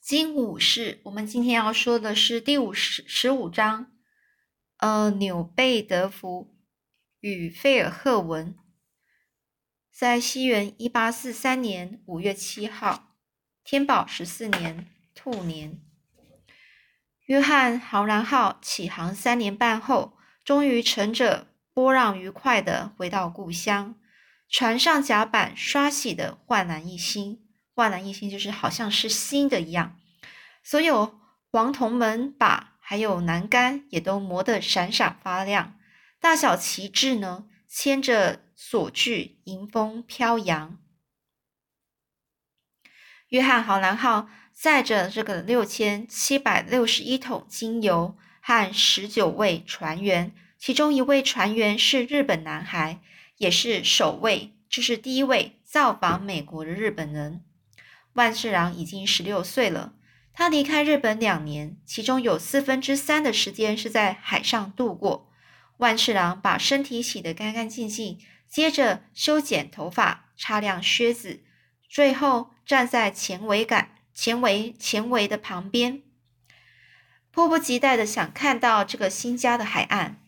金武士，我们今天要说的是第五十十五章，呃，纽贝德福与费尔赫文，在西元一八四三年五月七号，天宝十四年兔年，约翰豪兰号起航三年半后，终于乘着波浪愉快的回到故乡，船上甲板刷洗的焕然一新。焕然一新，就是好像是新的一样。所有黄铜门把还有栏杆也都磨得闪闪发亮。大小旗帜呢，牵着锁具，迎风飘扬。约翰豪兰号载着这个六千七百六十一桶精油和十九位船员，其中一位船员是日本男孩，也是首位，就是第一位造访美国的日本人。万次郎已经十六岁了，他离开日本两年，其中有四分之三的时间是在海上度过。万次郎把身体洗得干干净净，接着修剪头发、擦亮靴子，最后站在前桅杆、前桅、前桅的旁边，迫不及待的想看到这个新家的海岸。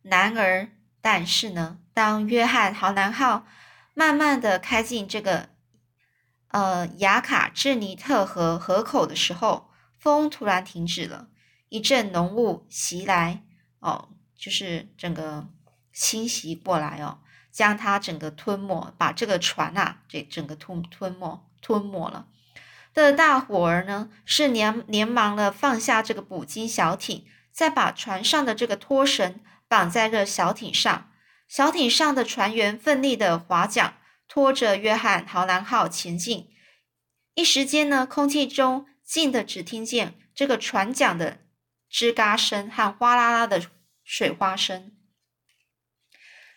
然而，但是呢，当约翰豪南号慢慢的开进这个。呃，雅卡智尼特河河口的时候，风突然停止了，一阵浓雾袭来，哦，就是整个侵袭过来哦，将它整个吞没，把这个船啊，这整个吞吞没吞没了。的大伙儿呢，是连连忙的放下这个捕鲸小艇，再把船上的这个拖绳绑在这小艇上，小艇上的船员奋力的划桨。拖着约翰豪兰号前进，一时间呢，空气中静的只听见这个船桨的吱嘎声和哗啦啦的水花声，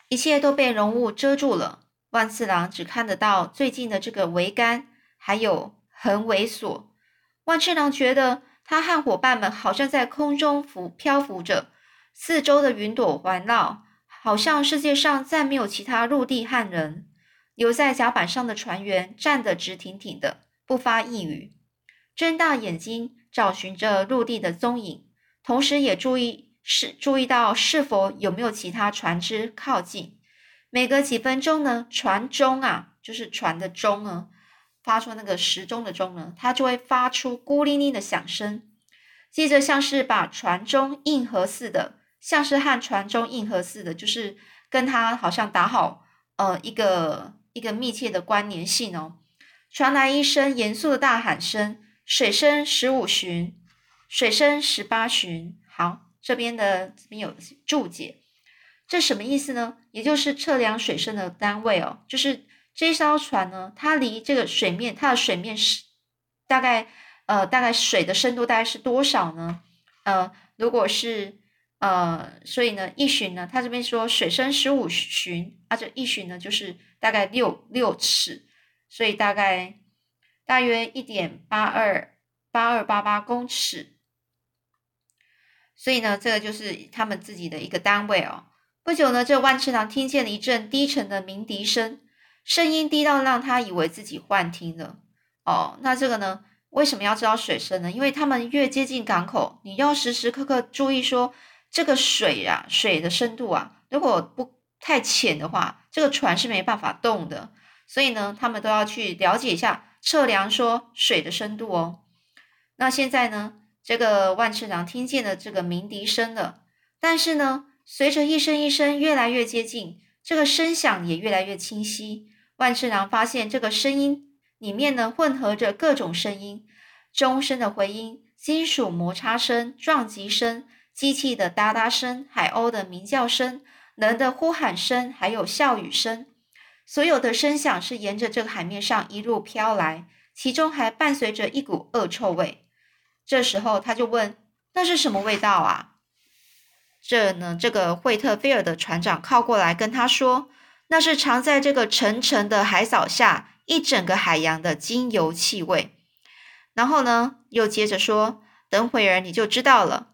一切都被浓雾遮住了。万次郎只看得到最近的这个桅杆，还有横尾索。万次郎觉得他和伙伴们好像在空中浮漂浮着，四周的云朵环绕，好像世界上再没有其他陆地和人。留在甲板上的船员站得直挺挺的，不发一语，睁大眼睛找寻着陆地的踪影，同时也注意是注意到是否有没有其他船只靠近。每隔几分钟呢，船钟啊，就是船的钟呢，发出那个时钟的钟呢，它就会发出孤零零的响声，接着像是把船钟硬核似的，像是和船钟硬核似的，就是跟它好像打好呃一个。一个密切的关联性哦，传来一声严肃的大喊声：“水深十五寻，水深十八寻。”好，这边的这边有注解，这什么意思呢？也就是测量水深的单位哦，就是这艘船呢，它离这个水面，它的水面是大概呃，大概水的深度大概是多少呢？呃，如果是呃，所以呢，一寻呢，他这边说水深十五寻，啊，这一寻呢就是。大概六六尺，所以大概大约一点八二八二八八公尺。所以呢，这个就是他们自己的一个单位哦。不久呢，这万次郎听见了一阵低沉的鸣笛声，声音低到让他以为自己幻听了。哦，那这个呢，为什么要知道水深呢？因为他们越接近港口，你要时时刻刻注意说这个水啊，水的深度啊，如果不。太浅的话，这个船是没办法动的，所以呢，他们都要去了解一下测量说水的深度哦。那现在呢，这个万次郎听见了这个鸣笛声了，但是呢，随着一声一声越来越接近，这个声响也越来越清晰。万次郎发现这个声音里面呢，混合着各种声音：钟声的回音、金属摩擦声、撞击声、机器的哒哒声、海鸥的鸣叫声。人的呼喊声，还有笑语声，所有的声响是沿着这个海面上一路飘来，其中还伴随着一股恶臭味。这时候他就问：“那是什么味道啊？”这呢，这个惠特菲尔的船长靠过来跟他说：“那是藏在这个沉沉的海藻下一整个海洋的精油气味。”然后呢，又接着说：“等会儿你就知道了。”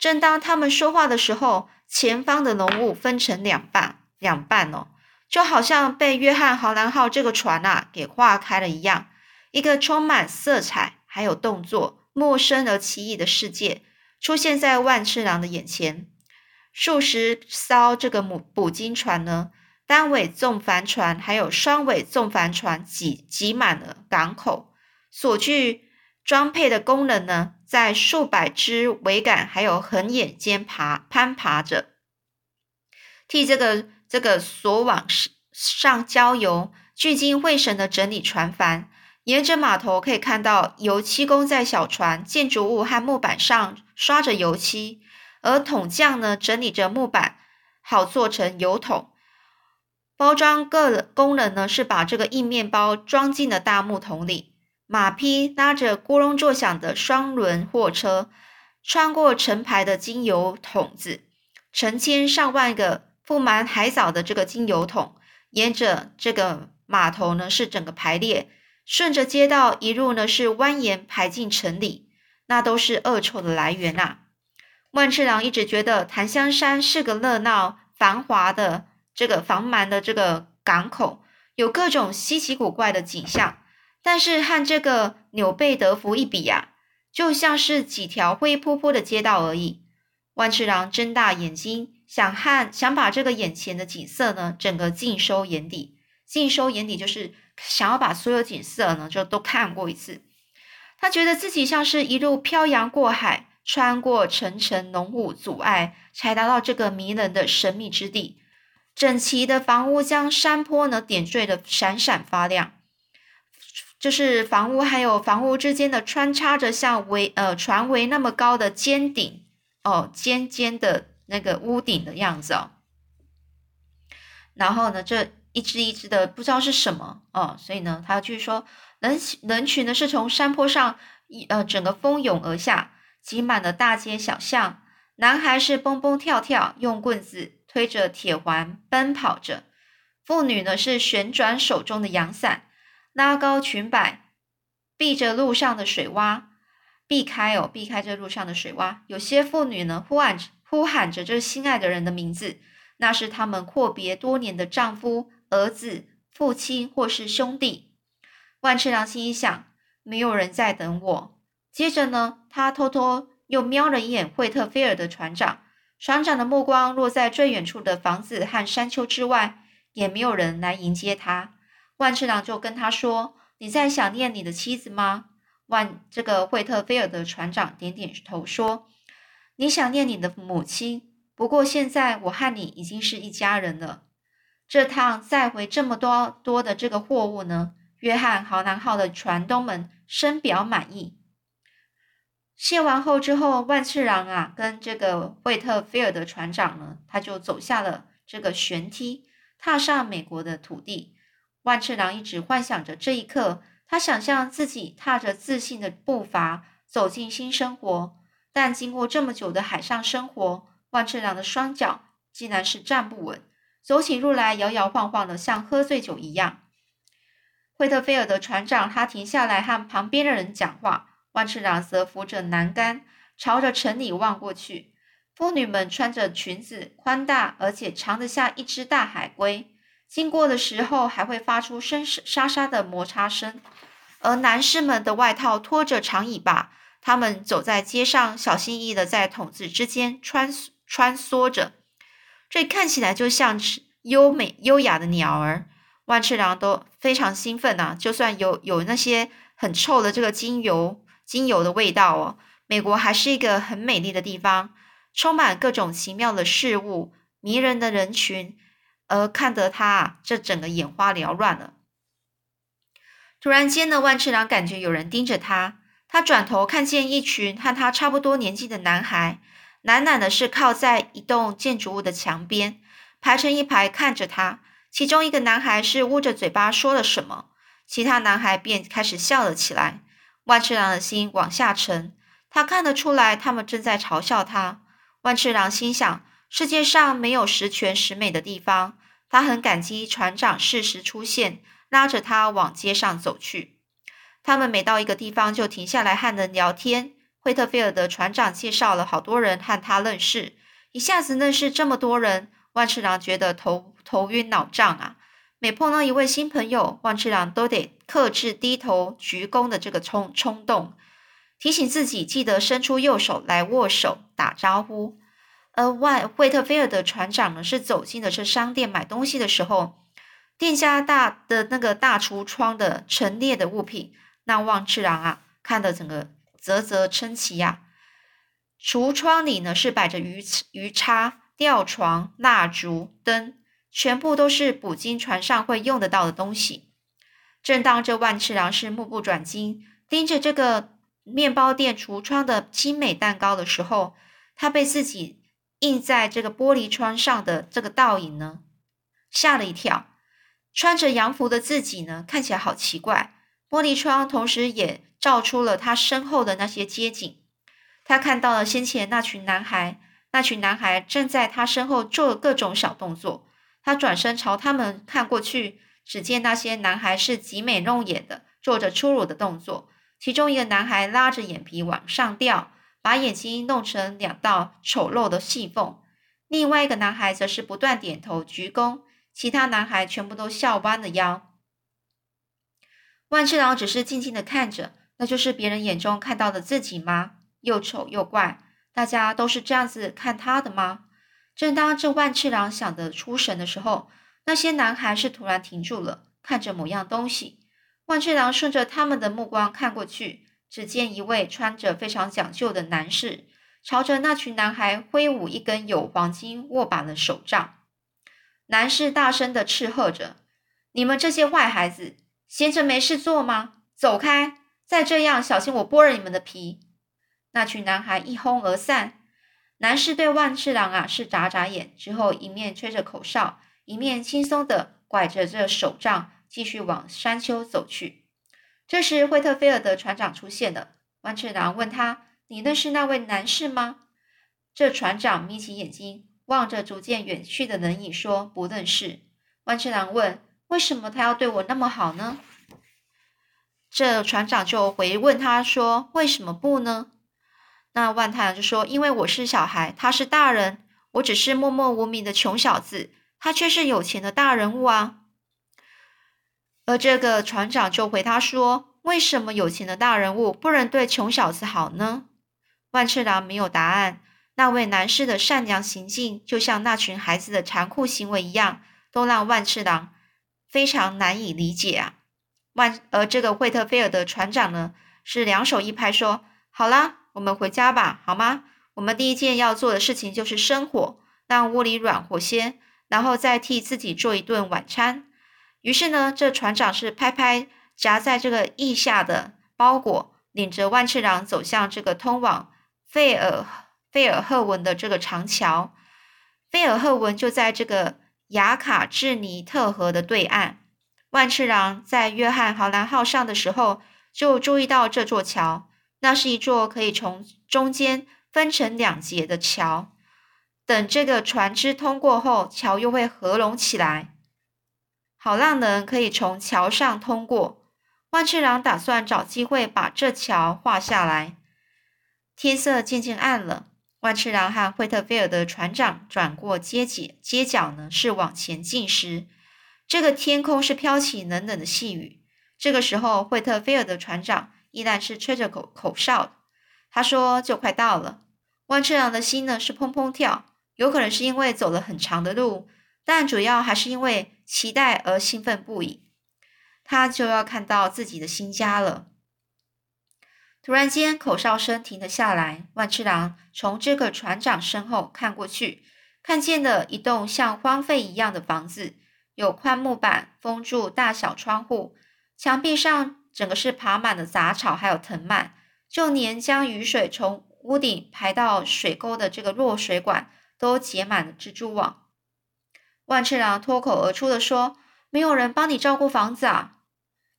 正当他们说话的时候。前方的浓雾分成两半，两半哦，就好像被约翰豪兰号这个船啊给划开了一样。一个充满色彩还有动作、陌生而奇异的世界出现在万次郎的眼前。数十艘这个母捕鲸船呢，单尾纵帆船还有双尾纵帆船挤挤满了港口，所具装配的工人呢，在数百只桅杆还有横眼间爬攀爬着，替这个这个索网上浇油。聚精会神的整理船帆，沿着码头可以看到油漆工在小船、建筑物和木板上刷着油漆，而桶匠呢整理着木板，好做成油桶。包装个工人呢是把这个硬面包装进了大木桶里。马匹拉着咕隆作响的双轮货车，穿过成排的精油桶子，成千上万个覆满海藻的这个精油桶，沿着这个。码头呢是整个排列，顺着街道一路呢是蜿蜒排进城里，那都是恶臭的来源啊！万次郎一直觉得檀香山是个热闹繁华的这个繁忙的这个港口，有各种稀奇古怪的景象，但是和这个纽贝德福一比呀，就像是几条灰扑扑的街道而已。万次郎睁大眼睛，想和想把这个眼前的景色呢，整个尽收眼底。尽收眼底，就是想要把所有景色呢，就都看过一次。他觉得自己像是一路漂洋过海，穿过层层浓雾阻碍，才达到这个迷人的神秘之地。整齐的房屋将山坡呢点缀的闪闪发亮，就是房屋还有房屋之间的穿插着像围呃船围那么高的尖顶哦，尖尖的那个屋顶的样子哦。然后呢，这。一只一只的不知道是什么哦，所以呢，他继续说，人人群呢是从山坡上一呃整个蜂拥而下，挤满了大街小巷。男孩是蹦蹦跳跳，用棍子推着铁环奔跑着；妇女呢是旋转手中的阳伞，拉高裙摆，避着路上的水洼，避开哦，避开这路上的水洼。有些妇女呢呼喊呼喊着这心爱的人的名字，那是他们阔别多年的丈夫。儿子、父亲或是兄弟，万次郎心一想，没有人在等我。接着呢，他偷偷又瞄了一眼惠特菲尔的船长，船长的目光落在最远处的房子和山丘之外，也没有人来迎接他。万次郎就跟他说：“你在想念你的妻子吗？”万这个惠特菲尔的船长点点头说：“你想念你的母亲，不过现在我和你已经是一家人了。”这趟载回这么多多的这个货物呢？约翰豪南号的船东们深表满意。卸完后之后，万次郎啊，跟这个惠特菲尔德船长呢，他就走下了这个舷梯，踏上美国的土地。万次郎一直幻想着这一刻，他想象自己踏着自信的步伐走进新生活。但经过这么久的海上生活，万次郎的双脚竟然是站不稳。走起路来摇摇晃晃的，像喝醉酒一样。惠特菲尔德船长他停下来和旁边的人讲话，万次郎则扶着栏杆，朝着城里望过去。妇女们穿着裙子，宽大而且长得像一只大海龟，经过的时候还会发出声沙沙的摩擦声。而男士们的外套拖着长尾巴，他们走在街上，小心翼翼的在筒子之间穿穿梭着。这看起来就像是优美优雅的鸟儿，万次郎都非常兴奋呐。就算有有那些很臭的这个精油精油的味道哦，美国还是一个很美丽的地方，充满各种奇妙的事物、迷人的人群，而看得他这整个眼花缭乱了。突然间呢，万次郎感觉有人盯着他，他转头看见一群和他差不多年纪的男孩。懒懒的是靠在一栋建筑物的墙边，排成一排看着他。其中一个男孩是捂着嘴巴说了什么，其他男孩便开始笑了起来。万次郎的心往下沉，他看得出来他们正在嘲笑他。万次郎心想：世界上没有十全十美的地方。他很感激船长适时出现，拉着他往街上走去。他们每到一个地方就停下来和人聊天。惠特菲尔德船长介绍了好多人和他认识，一下子认识这么多人，万次郎觉得头头晕脑胀啊！每碰到一位新朋友，万次郎都得克制低头鞠躬的这个冲冲动，提醒自己记得伸出右手来握手打招呼。而万惠特菲尔德船长呢，是走进了这商店买东西的时候，店家大的那个大橱窗的陈列的物品，那万次郎啊，看得整个啧啧称奇呀。橱窗里呢，是摆着鱼鱼叉、吊床、蜡烛、灯。全部都是捕鲸船上会用得到的东西。正当这万次郎是目不转睛盯着这个面包店橱窗的精美蛋糕的时候，他被自己映在这个玻璃窗上的这个倒影呢吓了一跳。穿着洋服的自己呢看起来好奇怪。玻璃窗同时也照出了他身后的那些街景。他看到了先前那群男孩，那群男孩正在他身后做各种小动作。他转身朝他们看过去，只见那些男孩是极美弄眼的，做着粗鲁的动作。其中一个男孩拉着眼皮往上吊，把眼睛弄成两道丑陋的细缝；另外一个男孩则是不断点头鞠躬。其他男孩全部都笑弯了腰。万次郎只是静静的看着，那就是别人眼中看到的自己吗？又丑又怪，大家都是这样子看他的吗？正当这万次郎想得出神的时候，那些男孩是突然停住了，看着某样东西。万次郎顺着他们的目光看过去，只见一位穿着非常讲究的男士，朝着那群男孩挥舞一根有黄金握把的手杖。男士大声的斥喝着：“你们这些坏孩子，闲着没事做吗？走开！再这样，小心我剥了你们的皮！”那群男孩一哄而散。男士对万次郎啊是眨眨眼，之后一面吹着口哨，一面轻松的拐着这手杖，继续往山丘走去。这时，惠特菲尔德船长出现了。万次郎问他：“你认识那位男士吗？”这船长眯起眼睛，望着逐渐远去的人影，说：“不认识。”万次郎问：“为什么他要对我那么好呢？”这船长就回问他说：“为什么不呢？”那万太阳就说：“因为我是小孩，他是大人，我只是默默无名的穷小子，他却是有钱的大人物啊。”而这个船长就回他说：“为什么有钱的大人物不能对穷小子好呢？”万次郎没有答案。那位男士的善良行径，就像那群孩子的残酷行为一样，都让万次郎非常难以理解啊。万而这个惠特菲尔德船长呢，是两手一拍说：“好啦。”我们回家吧，好吗？我们第一件要做的事情就是生火，让屋里暖和些，然后再替自己做一顿晚餐。于是呢，这船长是拍拍夹在这个腋下的包裹，领着万次郎走向这个通往费尔费尔赫文的这个长桥。费尔赫文就在这个雅卡治尼特河的对岸。万次郎在约翰豪兰号上的时候，就注意到这座桥。那是一座可以从中间分成两节的桥，等这个船只通过后，桥又会合拢起来，好让人可以从桥上通过。万次郎打算找机会把这桥画下来。天色渐渐暗了，万次郎和惠特菲尔德船长转过街角，街角呢是往前进时，这个天空是飘起冷冷的细雨。这个时候，惠特菲尔德船长。依然是吹着口口哨。他说：“就快到了。”万次郎的心呢是砰砰跳，有可能是因为走了很长的路，但主要还是因为期待而兴奋不已。他就要看到自己的新家了。突然间，口哨声停了下来。万次郎从这个船长身后看过去，看见了一栋像荒废一样的房子，有宽木板封住大小窗户，墙壁上。整个是爬满了杂草，还有藤蔓，就连将雨水从屋顶排到水沟的这个落水管都结满了蜘蛛网。万次郎脱口而出的说：“没有人帮你照顾房子啊！”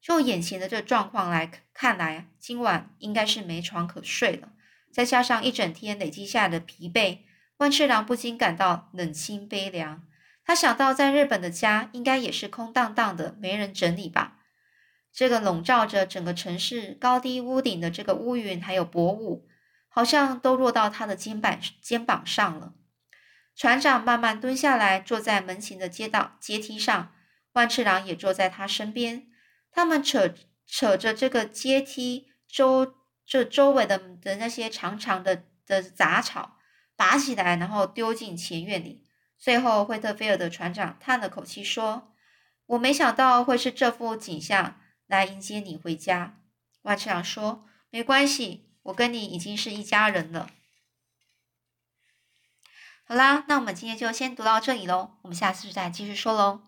就眼前的这状况来看来，今晚应该是没床可睡了。再加上一整天累积下来的疲惫，万次郎不禁感到冷清悲凉。他想到在日本的家应该也是空荡荡的，没人整理吧。这个笼罩着整个城市高低屋顶的这个乌云，还有薄雾，好像都落到他的肩膀肩膀上了。船长慢慢蹲下来，坐在门前的街道阶梯上，万次郎也坐在他身边。他们扯扯着这个阶梯周这周围的的那些长长的的杂草，拔起来，然后丢进前院里。最后，惠特菲尔德船长叹了口气说：“我没想到会是这副景象来迎接你回家。”万次郎说：“没关系，我跟你已经是一家人了。”好啦，那我们今天就先读到这里喽，我们下次再继续说喽。